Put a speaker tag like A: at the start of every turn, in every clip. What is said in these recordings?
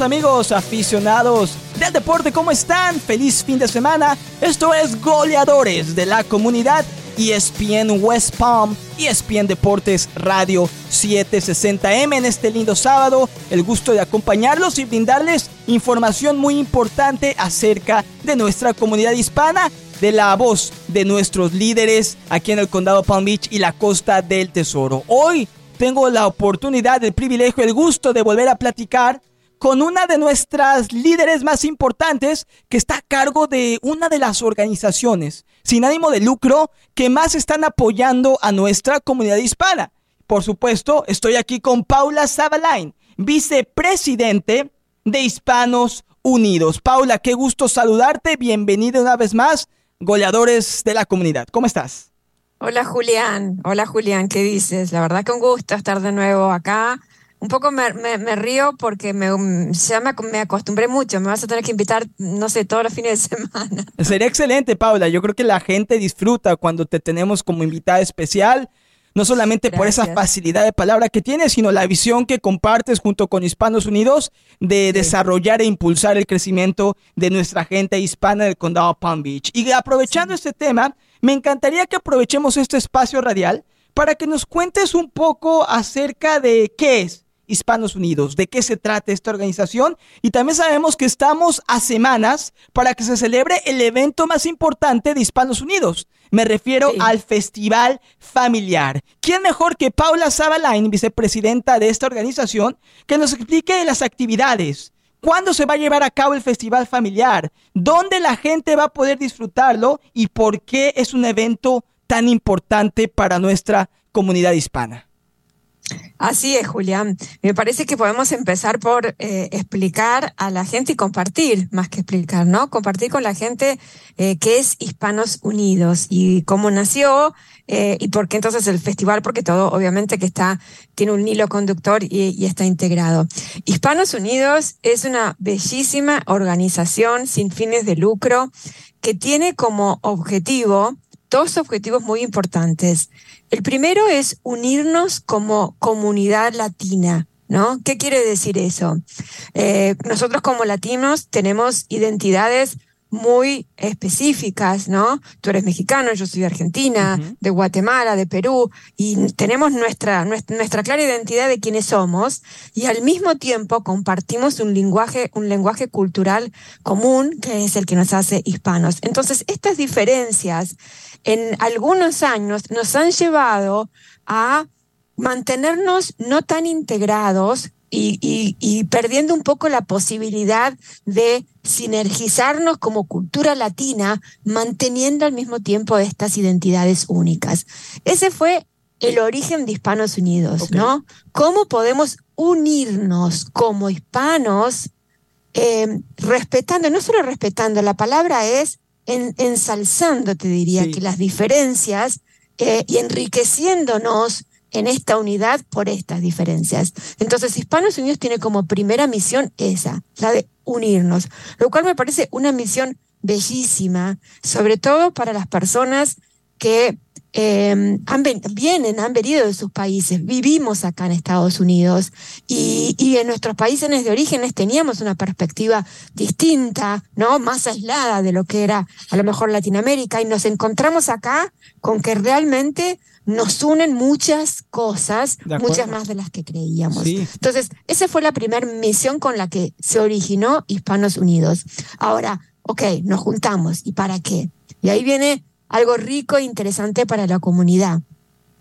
A: Amigos aficionados del deporte, ¿cómo están? Feliz fin de semana. Esto es Goleadores de la Comunidad ESPN West Palm, ESPN Deportes Radio 760M en este lindo sábado. El gusto de acompañarlos y brindarles información muy importante acerca de nuestra comunidad hispana, de la voz de nuestros líderes aquí en el condado Palm Beach y la costa del Tesoro. Hoy tengo la oportunidad, el privilegio, el gusto de volver a platicar con una de nuestras líderes más importantes que está a cargo de una de las organizaciones sin ánimo de lucro que más están apoyando a nuestra comunidad hispana. Por supuesto, estoy aquí con Paula Zabalain, vicepresidente de Hispanos Unidos. Paula, qué gusto saludarte. Bienvenida una vez más, goleadores de la comunidad. ¿Cómo estás?
B: Hola Julián, hola Julián, ¿qué dices? La verdad que un gusto estar de nuevo acá. Un poco me, río porque me, ya me, acostumbré mucho. Me vas a tener que invitar, no sé, todos los fines de semana.
A: Sería excelente, Paula. Yo creo que la gente disfruta cuando te tenemos como invitada especial. No solamente por esa facilidad de palabra que tienes, sino la visión que compartes junto con Hispanos Unidos de desarrollar e impulsar el crecimiento de nuestra gente hispana del condado Palm Beach. Y aprovechando este tema, me encantaría que aprovechemos este espacio radial para que nos cuentes un poco acerca de qué es Hispanos Unidos, de qué se trata esta organización y también sabemos que estamos a semanas para que se celebre el evento más importante de Hispanos Unidos. Me refiero al Festival Familiar. ¿Quién mejor que Paula Zabalain, vicepresidenta de esta organización, que nos explique las actividades, ¿Cuándo se va a llevar a cabo el Festival Familiar? ¿Dónde la gente va a poder disfrutarlo? ¿Y por qué es un evento tan importante para nuestra comunidad hispana?
B: Así es, Julián. Me parece que podemos empezar por eh, explicar a la gente y compartir, más que explicar, ¿no? Compartir con la gente eh, qué es Hispanos Unidos y cómo nació eh, y por qué entonces el festival, porque todo obviamente que está, tiene un hilo conductor y, y está integrado. Hispanos Unidos es una bellísima organización sin fines de lucro que tiene como objetivo dos objetivos muy importantes. El primero es unirnos como comunidad latina. ¿No? ¿Qué quiere decir eso? Eh, nosotros como latinos tenemos identidades muy específicas, ¿no? Tú eres mexicano, yo soy argentina, de Guatemala, de Perú, y tenemos nuestra, nuestra, clara identidad de quiénes somos, y al mismo tiempo compartimos un lenguaje, un lenguaje cultural común que es el que nos hace hispanos. Entonces, estas diferencias en algunos años nos han llevado a mantenernos no tan integrados y, perdiendo un poco la posibilidad de sinergizarnos como cultura latina, manteniendo al mismo tiempo estas identidades únicas. Ese fue el origen de Hispanos Unidos, ¿no? ¿Cómo podemos unirnos como hispanos, eh, respetando, no solo respetando, la palabra es ensalzando, te diría, que las diferencias eh, y enriqueciéndonos en esta unidad por estas diferencias. Entonces, Hispanos Unidos tiene como primera misión esa, la de unirnos, lo cual me parece una misión bellísima, sobre todo para las personas que eh, han vienen, han venido de sus países, vivimos acá en Estados Unidos y, y, en nuestros países de orígenes teníamos una perspectiva distinta, ¿no? Más aislada de lo que era a lo mejor Latinoamérica y nos encontramos acá con que realmente nos unen muchas cosas, muchas más de las que creíamos. Entonces, esa fue la primera misión con la que se originó Hispanos Unidos. Ahora, ok, nos juntamos. ¿Y para qué? Y ahí viene algo rico e interesante para la comunidad.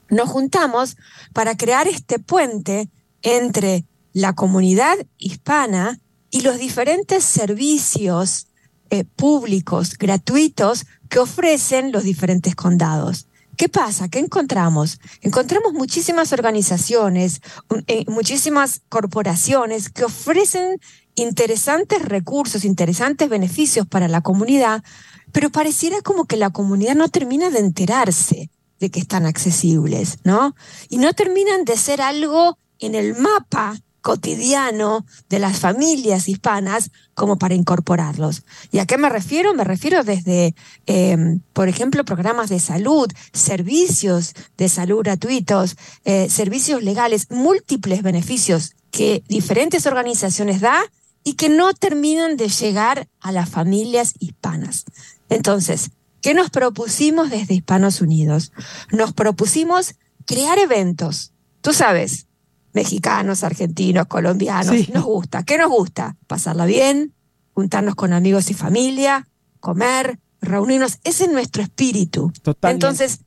B: Nos juntamos para crear este puente entre la comunidad hispana y los diferentes servicios eh, públicos gratuitos que ofrecen los diferentes condados. ¿Qué pasa? ¿Qué encontramos? Encontramos muchísimas organizaciones, eh, muchísimas corporaciones que ofrecen interesantes recursos, interesantes beneficios para la comunidad, pero pareciera como que la comunidad no termina de enterarse de que están accesibles, ¿no? Y no terminan de ser algo en el mapa cotidiano de las familias hispanas como para incorporarlos. ¿Y a qué me refiero? Me refiero desde, em, por ejemplo, programas de salud, servicios de salud gratuitos, eh, servicios legales, múltiples beneficios que diferentes organizaciones da y que no terminan de llegar a las familias hispanas. Entonces, ¿qué nos propusimos desde Hispanos Unidos? Nos propusimos crear eventos. Tú sabes, mexicanos, argentinos, colombianos, nos gusta. ¿Qué nos gusta? Pasarla bien, juntarnos con amigos y familia, comer, reunirnos. Ese es nuestro espíritu. Entonces,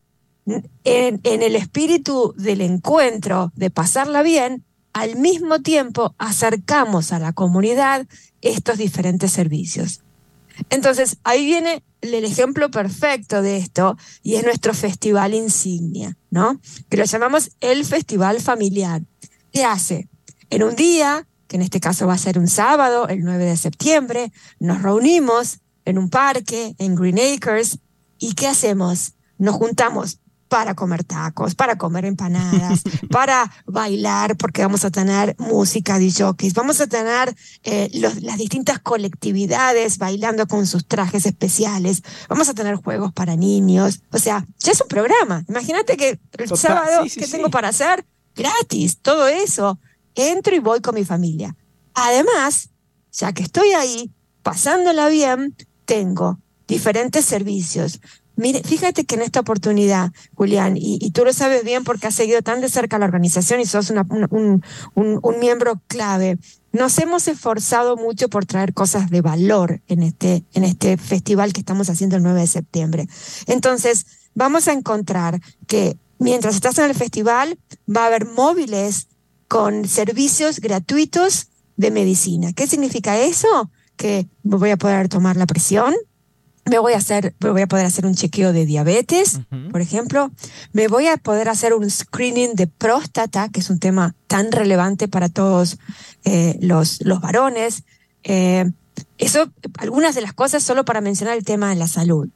B: en, en el espíritu del encuentro, de pasarla bien, al mismo tiempo acercamos a la comunidad estos diferentes servicios. Entonces, ahí viene el ejemplo perfecto de esto y es nuestro festival insignia, ¿no? Que lo llamamos el Festival Familiar. ¿Qué hace? En un día, que en este caso va a ser un sábado, el 9 de septiembre, nos reunimos en un parque, en Green Acres, ¿y qué hacemos? Nos juntamos para comer tacos, para comer empanadas, para bailar, porque vamos a tener música de jockeys, vamos a tener eh, las distintas colectividades bailando con sus trajes especiales, vamos a tener juegos para niños, o sea, ya es un programa. Imagínate que el sábado, ¿qué tengo para hacer? Gratis, todo eso. Entro y voy con mi familia. Además, ya que estoy ahí, pasándola bien, tengo diferentes servicios. Mire, fíjate que en esta oportunidad, Julián, y, tú lo sabes bien porque has seguido tan de cerca la organización y sos un, un, miembro clave, nos hemos esforzado mucho por traer cosas de valor en este, en este festival que estamos haciendo el 9 de septiembre. Entonces, vamos a encontrar que mientras estás en el festival, va a haber móviles con servicios gratuitos de medicina. ¿Qué significa eso? Que voy a poder tomar la presión, me voy a hacer, me voy a poder hacer un chequeo de diabetes, por ejemplo, me voy a poder hacer un screening de próstata, que es un tema tan relevante para todos eh, los, los varones. Eh, eso, algunas de las cosas solo para mencionar el tema de la salud.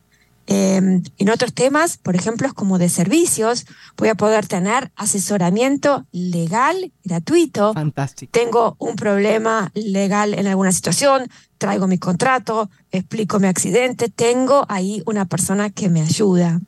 B: Eh, en otros temas, por ejemplo, como de servicios, voy a poder tener asesoramiento legal gratuito.
A: Fantástico.
B: Tengo un problema legal en alguna situación, traigo mi contrato, explico mi accidente, tengo ahí una persona que me ayuda.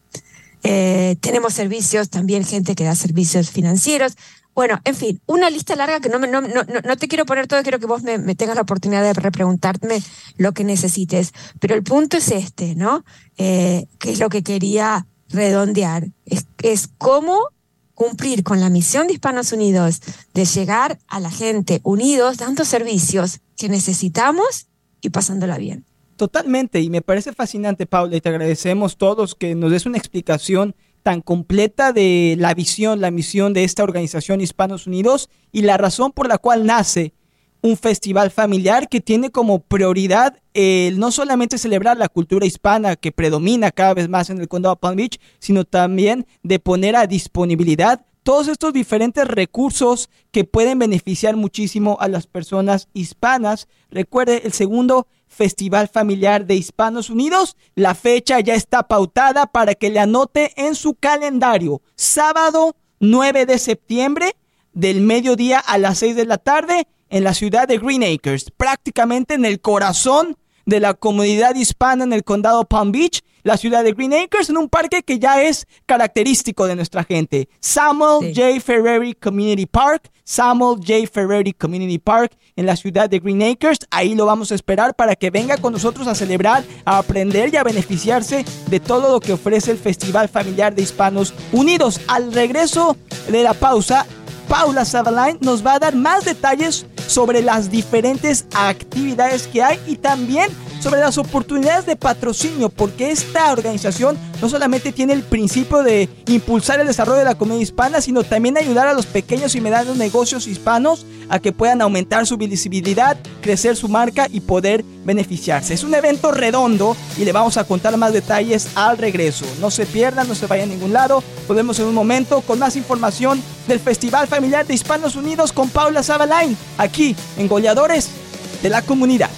B: Eh, tenemos servicios, también gente que da servicios financieros. Bueno, en fin, una lista larga que no, no, no, no te quiero poner todo, quiero que vos me, tengas la oportunidad de repreguntarme lo que necesites. Pero el punto es este, ¿no? Eh, que es lo que quería redondear. Es, es cómo cumplir con la misión de Hispanos Unidos de llegar a la gente unidos, dando servicios que necesitamos y pasándola bien.
A: Totalmente, y me parece fascinante, Paula, y te agradecemos todos que nos des una explicación tan completa de la visión, la misión de esta organización Hispanos Unidos y la razón por la cual nace un festival familiar que tiene como prioridad el no solamente celebrar la cultura hispana que predomina cada vez más en el condado de Palm Beach, sino también de poner a disponibilidad todos estos diferentes recursos que pueden beneficiar muchísimo a las personas hispanas. Recuerde el segundo Festival Familiar de Hispanos Unidos. La fecha ya está pautada para que le anote en su calendario. Sábado 9 de septiembre del mediodía a las 6 de la tarde en la ciudad de Green Acres, prácticamente en el corazón de la comunidad hispana en el condado Palm Beach la ciudad de Green Acres en un parque que ya es característico de nuestra gente. Samuel J. Ferreri Community Park, Samuel J. Ferreri Community Park en la ciudad de Green Acres. Ahí lo vamos a esperar para que venga con nosotros a celebrar, a aprender y a beneficiarse de todo lo que ofrece el Festival Familiar de Hispanos Unidos. Al regreso de la pausa, Paula Savaline nos va a dar más detalles sobre las diferentes actividades que hay y también sobre las oportunidades de patrocinio, porque esta organización no solamente tiene el principio de impulsar el desarrollo de la comunidad hispana, sino también ayudar a los pequeños y medianos negocios hispanos a que puedan aumentar su visibilidad, crecer su marca y poder beneficiarse. Es un evento redondo y le vamos a contar más detalles al regreso. No se pierdan, no se vayan a ningún lado. Podemos en un momento con más información del Festival Familiar de Hispanos Unidos con Paula Sabalain, aquí Goleadores de la Comunidad.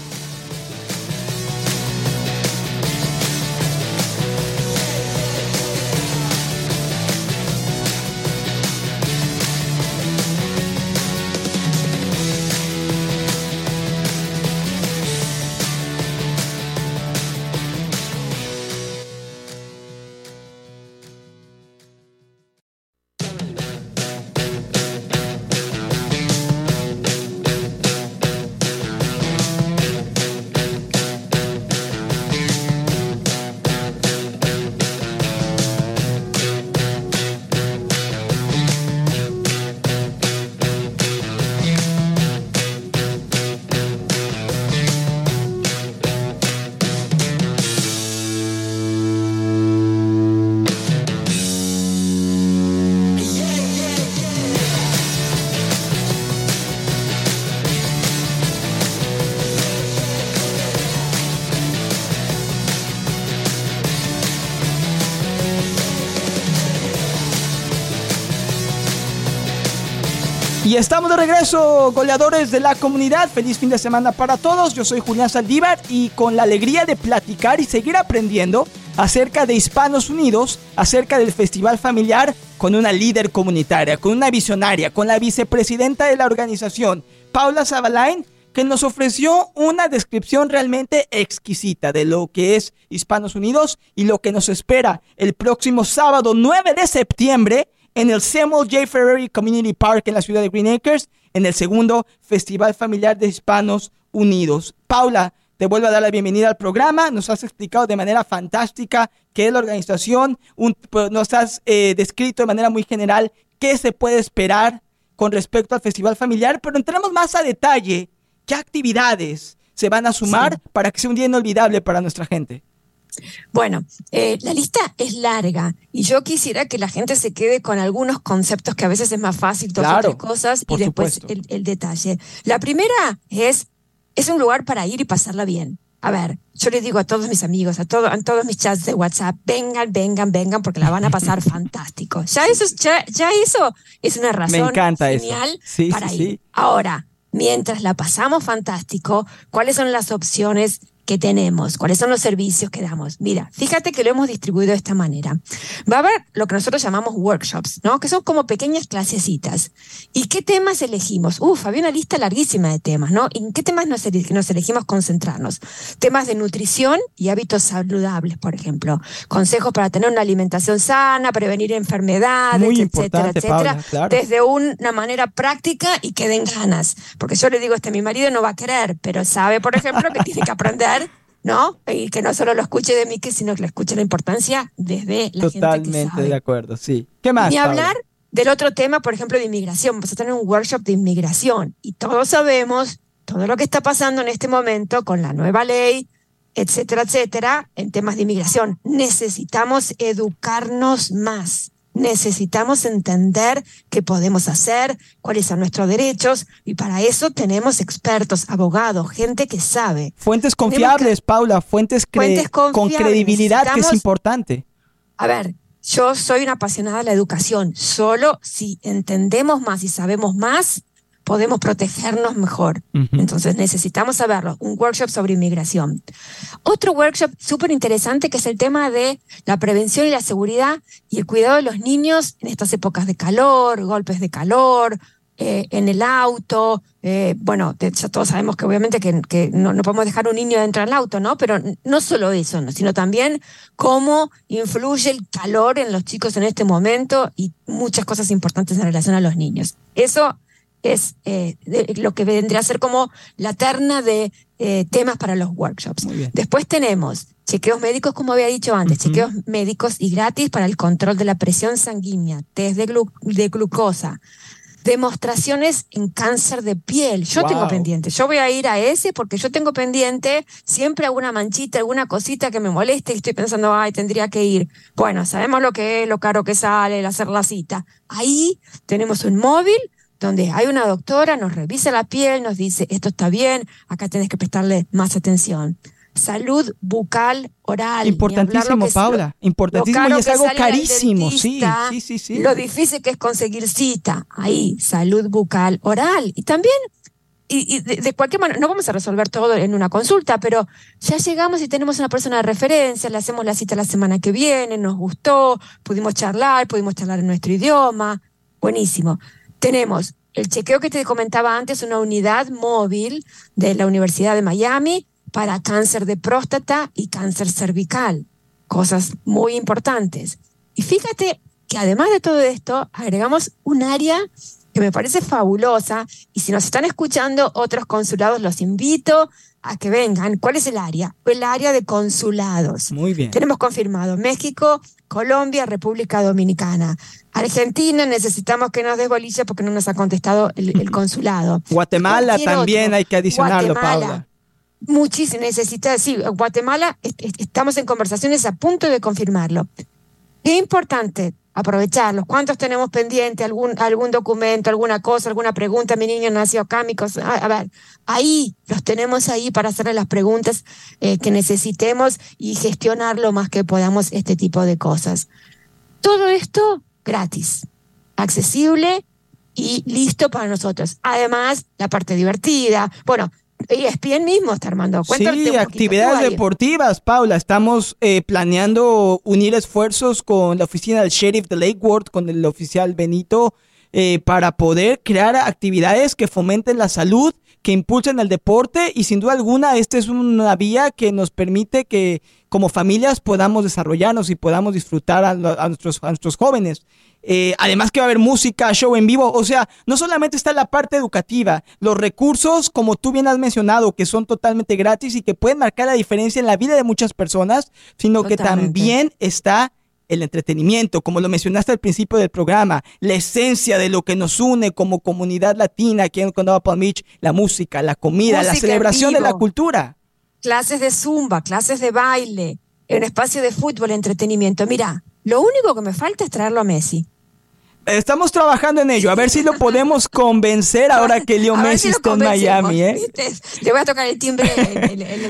A: Estamos de regreso, goleadores de la comunidad. Feliz fin de semana para todos. Yo soy Julián Saldívar y con la alegría de platicar y seguir aprendiendo acerca de Hispanos Unidos, acerca del Festival Familiar, con una líder comunitaria, con una visionaria, con la vicepresidenta de la organización, Paula Zabalain, que nos ofreció una descripción realmente exquisita de lo que es Hispanos Unidos y lo que nos espera el próximo sábado 9 de septiembre en el Samuel J. Ferrari Community Park en la ciudad de Green Acres, en el segundo Festival Familiar de Hispanos Unidos. Paula, te vuelvo a dar la bienvenida al programa. Nos has explicado de manera fantástica qué es la organización, pues, nos has eh, descrito de manera muy general qué se puede esperar con respecto al Festival Familiar, pero entramos más a detalle qué actividades se van a sumar para que sea un día inolvidable para nuestra gente.
B: Bueno, eh, la lista es larga y yo quisiera que la gente se quede con algunos conceptos que a veces es más fácil tocar cosas y después el, detalle. La primera es, es un lugar para ir y pasarla bien. A ver, yo le digo a todos mis amigos, a, todo, a todos mis chats de WhatsApp, vengan, vengan, vengan, porque la van a pasar fantástico. Ya eso, ya, ya eso es una razón genial para ir. Ahora, mientras la pasamos fantástico, ¿cuáles son las opciones que tenemos, cuáles son los servicios que damos. Mira, fíjate que lo hemos distribuido de esta manera. Va a haber lo que nosotros llamamos workshops, ¿no? Que son como pequeñas clasecitas. ¿Y qué temas elegimos? Uf, había una lista larguísima de temas, ¿no? ¿En qué temas nos, elegimos concentrarnos? Temas de nutrición y hábitos saludables, por ejemplo. Consejos para tener una alimentación sana, prevenir enfermedades, etcétera, etcétera. Desde una manera práctica y que den ganas. Porque yo le digo, este mi marido no va a querer, pero sabe, por ejemplo, que tiene que aprender ¿no? Y que no solo lo escuche de mí, sino que lo escuche la importancia desde la
A: Totalmente
B: gente que sabe.
A: de acuerdo, sí. ¿Qué más?
B: Ni hablar del otro tema, por ejemplo, de inmigración. Vamos a tener un workshop de inmigración y todos sabemos todo lo que está pasando en este momento con la nueva ley, etcétera, etcétera, en temas de inmigración. Necesitamos educarnos más necesitamos entender qué podemos hacer, cuáles son nuestros derechos, y para eso tenemos expertos, abogados, gente que sabe.
A: Fuentes confiables, Paula, fuentes, con credibilidad, que es importante.
B: A ver, yo soy una apasionada de la educación. Solo si entendemos más y sabemos más, podemos protegernos mejor. Entonces necesitamos saberlo. Un workshop sobre inmigración. Otro workshop súper interesante que es el tema de la prevención y la seguridad y el cuidado de los niños en estas épocas de calor, golpes de calor, eh, en el auto. Eh, bueno, ya todos sabemos que obviamente que, no, podemos dejar un niño dentro del auto, ¿no? Pero no solo eso, sino también cómo influye el calor en los chicos en este momento y muchas cosas importantes en relación a los niños. Eso es eh, lo que vendría a ser como la terna de eh, temas para los workshops. Después tenemos chequeos médicos, como había dicho antes, chequeos médicos y gratis para el control de la presión sanguínea, test de, de glucosa, demostraciones en cáncer de piel. Yo tengo pendiente, yo voy a ir a ese porque yo tengo pendiente siempre alguna manchita, alguna cosita que me moleste y estoy pensando, ay, tendría que ir. Bueno, sabemos lo que es, lo caro que sale, el hacer la cita. Ahí tenemos un móvil donde hay una doctora, nos revisa la piel, nos dice, esto está bien, acá tenés que prestarle más atención. Salud bucal oral.
A: Importantísimo, Paula. importantísimo y es algo carísimo. sí, sí, sí, sí.
B: Lo difícil que es conseguir cita. Ahí, salud bucal oral. Y también y, de, cualquier manera, no vamos a resolver todo en una consulta, pero ya llegamos y tenemos una persona de referencia, le hacemos la cita la semana que viene, nos gustó, pudimos charlar, pudimos charlar en nuestro idioma, buenísimo. Tenemos el chequeo que te comentaba antes, una unidad móvil de la Universidad de Miami para cáncer de próstata y cáncer cervical, cosas muy importantes. Y fíjate que además de todo esto, agregamos un área que me parece fabulosa y si nos están escuchando otros consulados, los invito a que vengan. ¿Cuál es el área? El área de consulados.
A: Muy bien.
B: Tenemos confirmado México, Colombia, República Dominicana. Argentina necesitamos que nos des bolilla porque no nos ha contestado el, consulado.
A: Guatemala también hay que adicionarlo, Paula.
B: Muchísimo, necesita, sí, Guatemala, estamos en conversaciones a punto de confirmarlo. Qué importante, aprovecharlos. ¿Cuántos tenemos pendiente? ¿Algún, algún documento, alguna cosa, alguna pregunta? Mi niño nació acá, mi cosa. A, ver, ahí los tenemos ahí para hacerle las preguntas eh, que necesitemos y gestionar lo más que podamos este tipo de cosas. Todo esto gratis, accesible y listo para nosotros. Además, la parte divertida. Bueno, ESPN mismo está armando.
A: sí, actividades deportivas, Paula. Estamos eh, planeando unir esfuerzos con la oficina del sheriff de Lake Worth, con el oficial Benito, eh, para poder crear actividades que fomenten la salud, que impulsen el deporte y sin duda alguna esta es una vía que nos permite que como familias podamos desarrollarnos y podamos disfrutar a, nuestros, a nuestros jóvenes. Eh, además que va a haber música, show en vivo, o sea, no solamente está la parte educativa, los recursos, como tú bien has mencionado, que son totalmente gratis y que pueden marcar la diferencia en la vida de muchas personas, sino que también está el entretenimiento, como lo mencionaste al principio del programa, la esencia de lo que nos une como comunidad latina aquí en Condado Palm Beach, la música, la comida, la celebración de la cultura.
B: Clases de zumba, clases de baile, un espacio de fútbol, entretenimiento. Mira, lo único que me falta es traerlo a Messi.
A: Estamos trabajando en ello, a ver si lo podemos convencer ahora que Leo Messi está en Miami. ¿eh?
B: Le voy a tocar el timbre.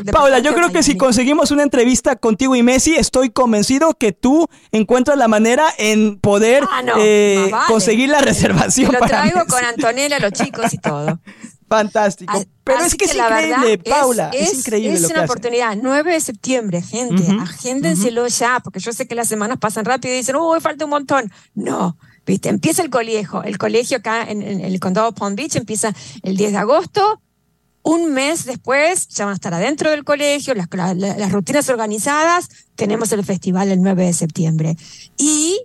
A: Paula, yo creo que si conseguimos una entrevista contigo y Messi, estoy convencido que tú encuentras la manera en poder ah, eh, conseguir la reservación.
B: lo traigo con Antonella, los chicos y todo.
A: Fantástico. Pero es que, es increíble, Paula. Es, increíble.
B: Es una oportunidad. 9 de septiembre, gente. agéndenselo ya, porque yo sé que las semanas pasan rápido y dicen, uy, falta un montón. No ¿Viste? Empieza el colegio. El colegio acá en, el condado Palm Beach empieza el 10 de agosto. Un mes después ya van a estar adentro del colegio, las, las rutinas organizadas. Tenemos el festival el 9 de septiembre. Y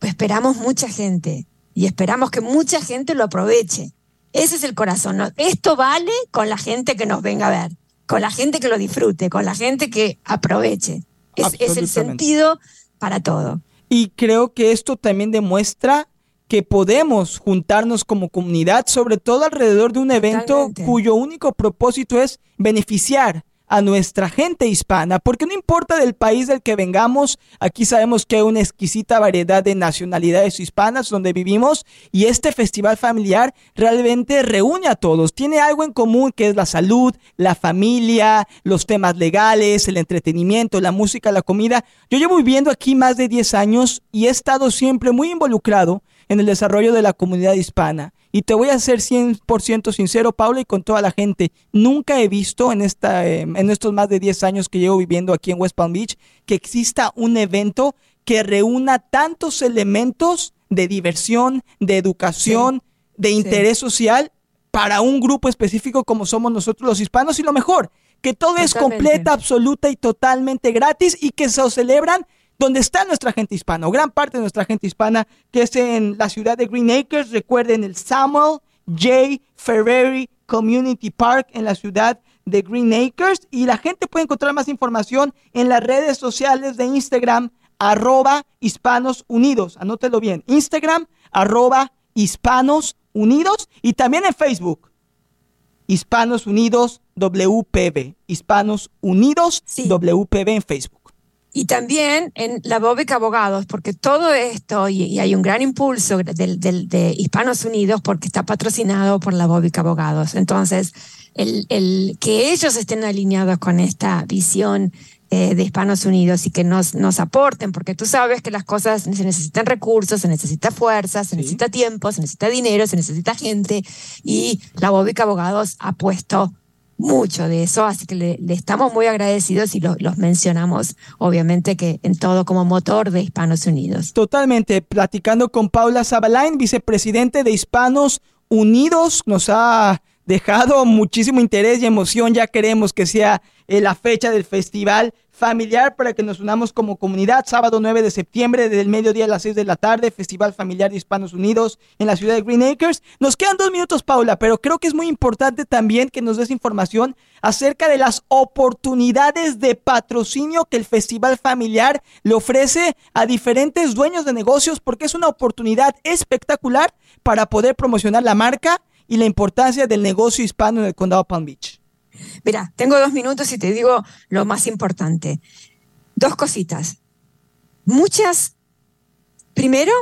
B: esperamos mucha gente. Y esperamos que mucha gente lo aproveche. Ese es el corazón. Esto vale con la gente que nos venga a ver, con la gente que lo disfrute, con la gente que aproveche. es el sentido para todo.
A: Y creo que esto también demuestra que podemos juntarnos como comunidad, sobre todo alrededor de un evento cuyo único propósito es beneficiar a nuestra gente hispana, porque no importa del país del que vengamos, aquí sabemos que hay una exquisita variedad de nacionalidades hispanas donde vivimos y este festival familiar realmente reúne a todos, tiene algo en común que es la salud, la familia, los temas legales, el entretenimiento, la música, la comida. Yo llevo viviendo aquí más de 10 años y he estado siempre muy involucrado en el desarrollo de la comunidad hispana. Y te voy a ser 100% sincero, Paula, y con toda la gente, nunca he visto en, esta, eh, en estos más de 10 años que llevo viviendo aquí en West Palm Beach que exista un evento que reúna tantos elementos de diversión, de educación, de interés social para un grupo específico como somos nosotros los hispanos. Y lo mejor, que todo es completa, absoluta y totalmente gratis y que se celebran donde está nuestra gente hispana, o gran parte de nuestra gente hispana, que es en la ciudad de Green Acres. Recuerden el Samuel J. Ferreri Community Park en la ciudad de Green Acres. Y la gente puede encontrar más información en las redes sociales de Instagram, arroba Hispanos Unidos. Anótelo bien. Instagram, arroba Hispanos Unidos. Y también en Facebook. Hispanos Unidos WPB. Hispanos Unidos WPB en Facebook.
B: Y también en la Bóbica Abogados, porque todo esto, y, hay un gran impulso de Hispanos Unidos porque está patrocinado por la Bóbica Abogados. Entonces, el, el, que ellos estén alineados con esta visión eh, de Hispanos Unidos y que nos, nos aporten, porque tú sabes que las cosas se necesitan recursos, se necesita fuerza, se necesita tiempo, se necesita dinero, se necesita gente, y la Bóbica Abogados ha puesto mucho de eso, así que le, estamos muy agradecidos y los mencionamos, obviamente, que en todo como motor de Hispanos Unidos.
A: Totalmente, platicando con Paula Zabalain, vicepresidente de Hispanos Unidos, nos ha dejado muchísimo interés y emoción, ya queremos que sea eh, la fecha del festival familiar para que nos unamos como comunidad. Sábado 9 de septiembre, del mediodía a las 6 de la tarde, Festival Familiar de Hispanos Unidos en la ciudad de Green Acres. Nos quedan dos minutos, Paula, pero creo que es muy importante también que nos des información acerca de las oportunidades de patrocinio que el Festival Familiar le ofrece a diferentes dueños de negocios, porque es una oportunidad espectacular para poder promocionar la marca y la importancia del negocio hispano en el condado Palm Beach.
B: Mira, tengo dos minutos y te digo lo más importante. Dos cositas. Muchas, primero,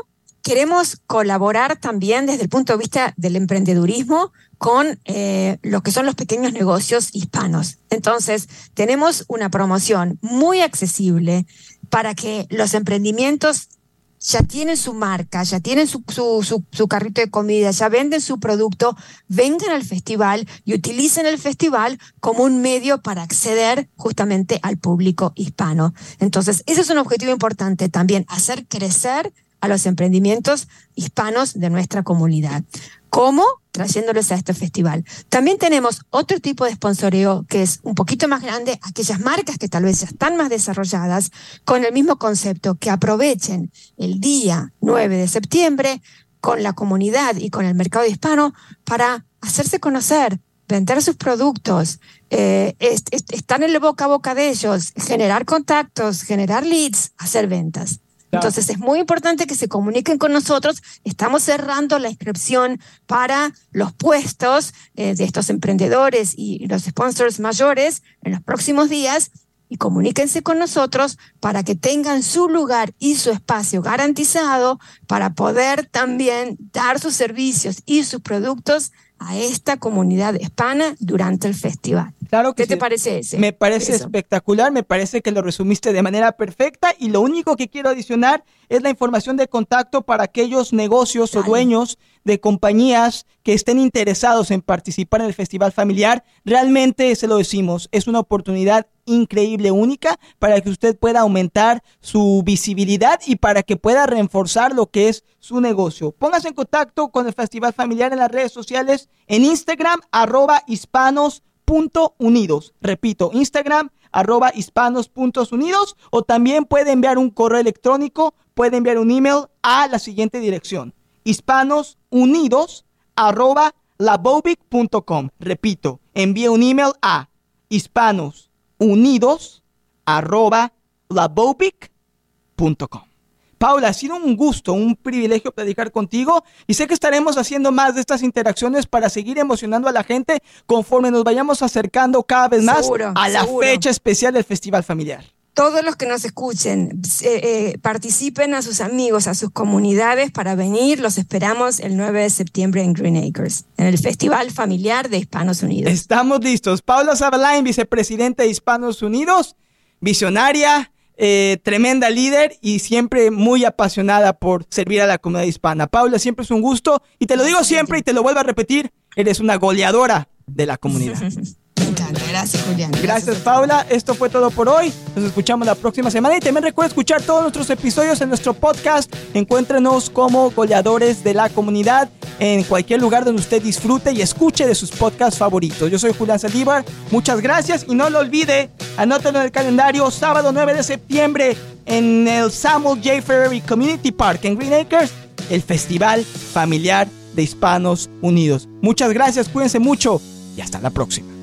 B: queremos colaborar también desde el punto de vista del emprendedurismo con eh, lo que son los pequeños negocios hispanos. Entonces, tenemos una promoción muy accesible para que los emprendimientos ya tienen su marca, ya tienen su, su, su, carrito de comida, ya venden su producto, vengan al festival y utilicen el festival como un medio para acceder justamente al público hispano. Entonces, ese es un objetivo importante también, hacer crecer a los emprendimientos hispanos de nuestra comunidad. ¿Cómo? Trayéndoles a este festival. También tenemos otro tipo de sponsoreo que es un poquito más grande, aquellas marcas que tal vez ya están más desarrolladas, con el mismo concepto, que aprovechen el día 9 de septiembre con la comunidad y con el mercado hispano para hacerse conocer, vender sus productos, eh, estar en el boca a boca de ellos, generar contactos, generar leads, hacer ventas. Entonces es muy importante que se comuniquen con nosotros. Estamos cerrando la inscripción para los puestos eh, de estos emprendedores y los sponsors mayores en los próximos días y comuníquense con nosotros para que tengan su lugar y su espacio garantizado para poder también dar sus servicios y sus productos a esta comunidad hispana durante el festival.
A: Claro
B: ¿Qué te parece ese?
A: Me parece espectacular, me parece que lo resumiste de manera perfecta y lo único que quiero adicionar es la información de contacto para aquellos negocios o dueños de compañías que estén interesados en participar en el festival familiar. Realmente se lo decimos, es una oportunidad increíble, única, para que usted pueda aumentar su visibilidad y para que pueda reforzar lo que es su negocio. Póngase en contacto con el Festival Familiar en las redes sociales, en Instagram, arroba hispanos.unidos. Repito, Instagram, arroba hispanos.unidos o también puede enviar un correo electrónico, puede enviar un email a la siguiente dirección, hispanosunidos arroba labovic.com. Repito, envíe un email a hispanos unidos arroba labopic.com. Paula, ha sido un gusto, un privilegio platicar contigo y sé que estaremos haciendo más de estas interacciones para seguir emocionando a la gente conforme nos vayamos acercando cada vez más a la fecha especial del Festival Familiar
B: todos los que nos escuchen, eh, eh, participen a sus amigos, a sus comunidades para venir. Los esperamos el 9 de septiembre en Green Acres, en el Festival Familiar de Hispanos Unidos.
A: Estamos listos. Paula Zabalain, vicepresidente de Hispanos Unidos, visionaria, eh, tremenda líder y siempre muy apasionada por servir a la comunidad hispana. Paula, siempre es un gusto y te lo digo siempre y te lo vuelvo a repetir, eres una goleadora de la comunidad.
B: Gracias, Julián.
A: Gracias, Paula. Esto fue todo por hoy. Nos escuchamos la próxima semana. Y también recuerda escuchar todos nuestros episodios en nuestro podcast. Encuéntrenos como goleadores de la comunidad en cualquier lugar donde usted disfrute y escuche de sus podcasts favoritos. Yo soy Julián Saldívar. Muchas gracias. Y no lo olvide, anótenlo en el calendario, sábado 9 de septiembre en el Samuel J. Ferry Community Park en Green Acres, el Festival Familiar de Hispanos Unidos. Muchas gracias, cuídense mucho y hasta la próxima.